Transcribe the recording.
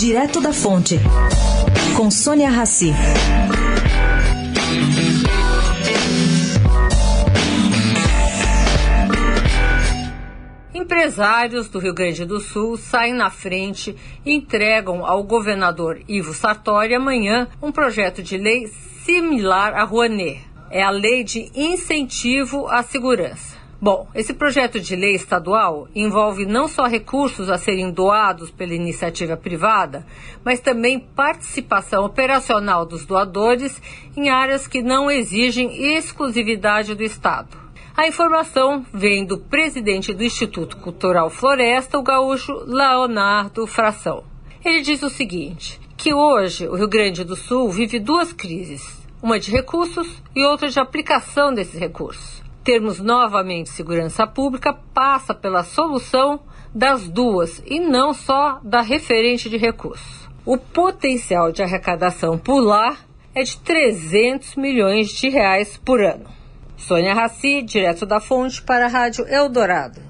Direto da Fonte, com Sônia Rassi. Empresários do Rio Grande do Sul saem na frente e entregam ao governador Ivo Sartori amanhã um projeto de lei similar à Rouanet. É a Lei de Incentivo à Segurança. Bom, esse projeto de lei estadual envolve não só recursos a serem doados pela iniciativa privada, mas também participação operacional dos doadores em áreas que não exigem exclusividade do Estado. A informação vem do presidente do Instituto Cultural Floresta, o gaúcho Leonardo Fração. Ele diz o seguinte: que hoje o Rio Grande do Sul vive duas crises, uma de recursos e outra de aplicação desses recursos termos novamente segurança pública passa pela solução das duas e não só da referente de recursos. O potencial de arrecadação por lá é de 300 milhões de reais por ano. Sônia Raci, direto da fonte para a Rádio Eldorado.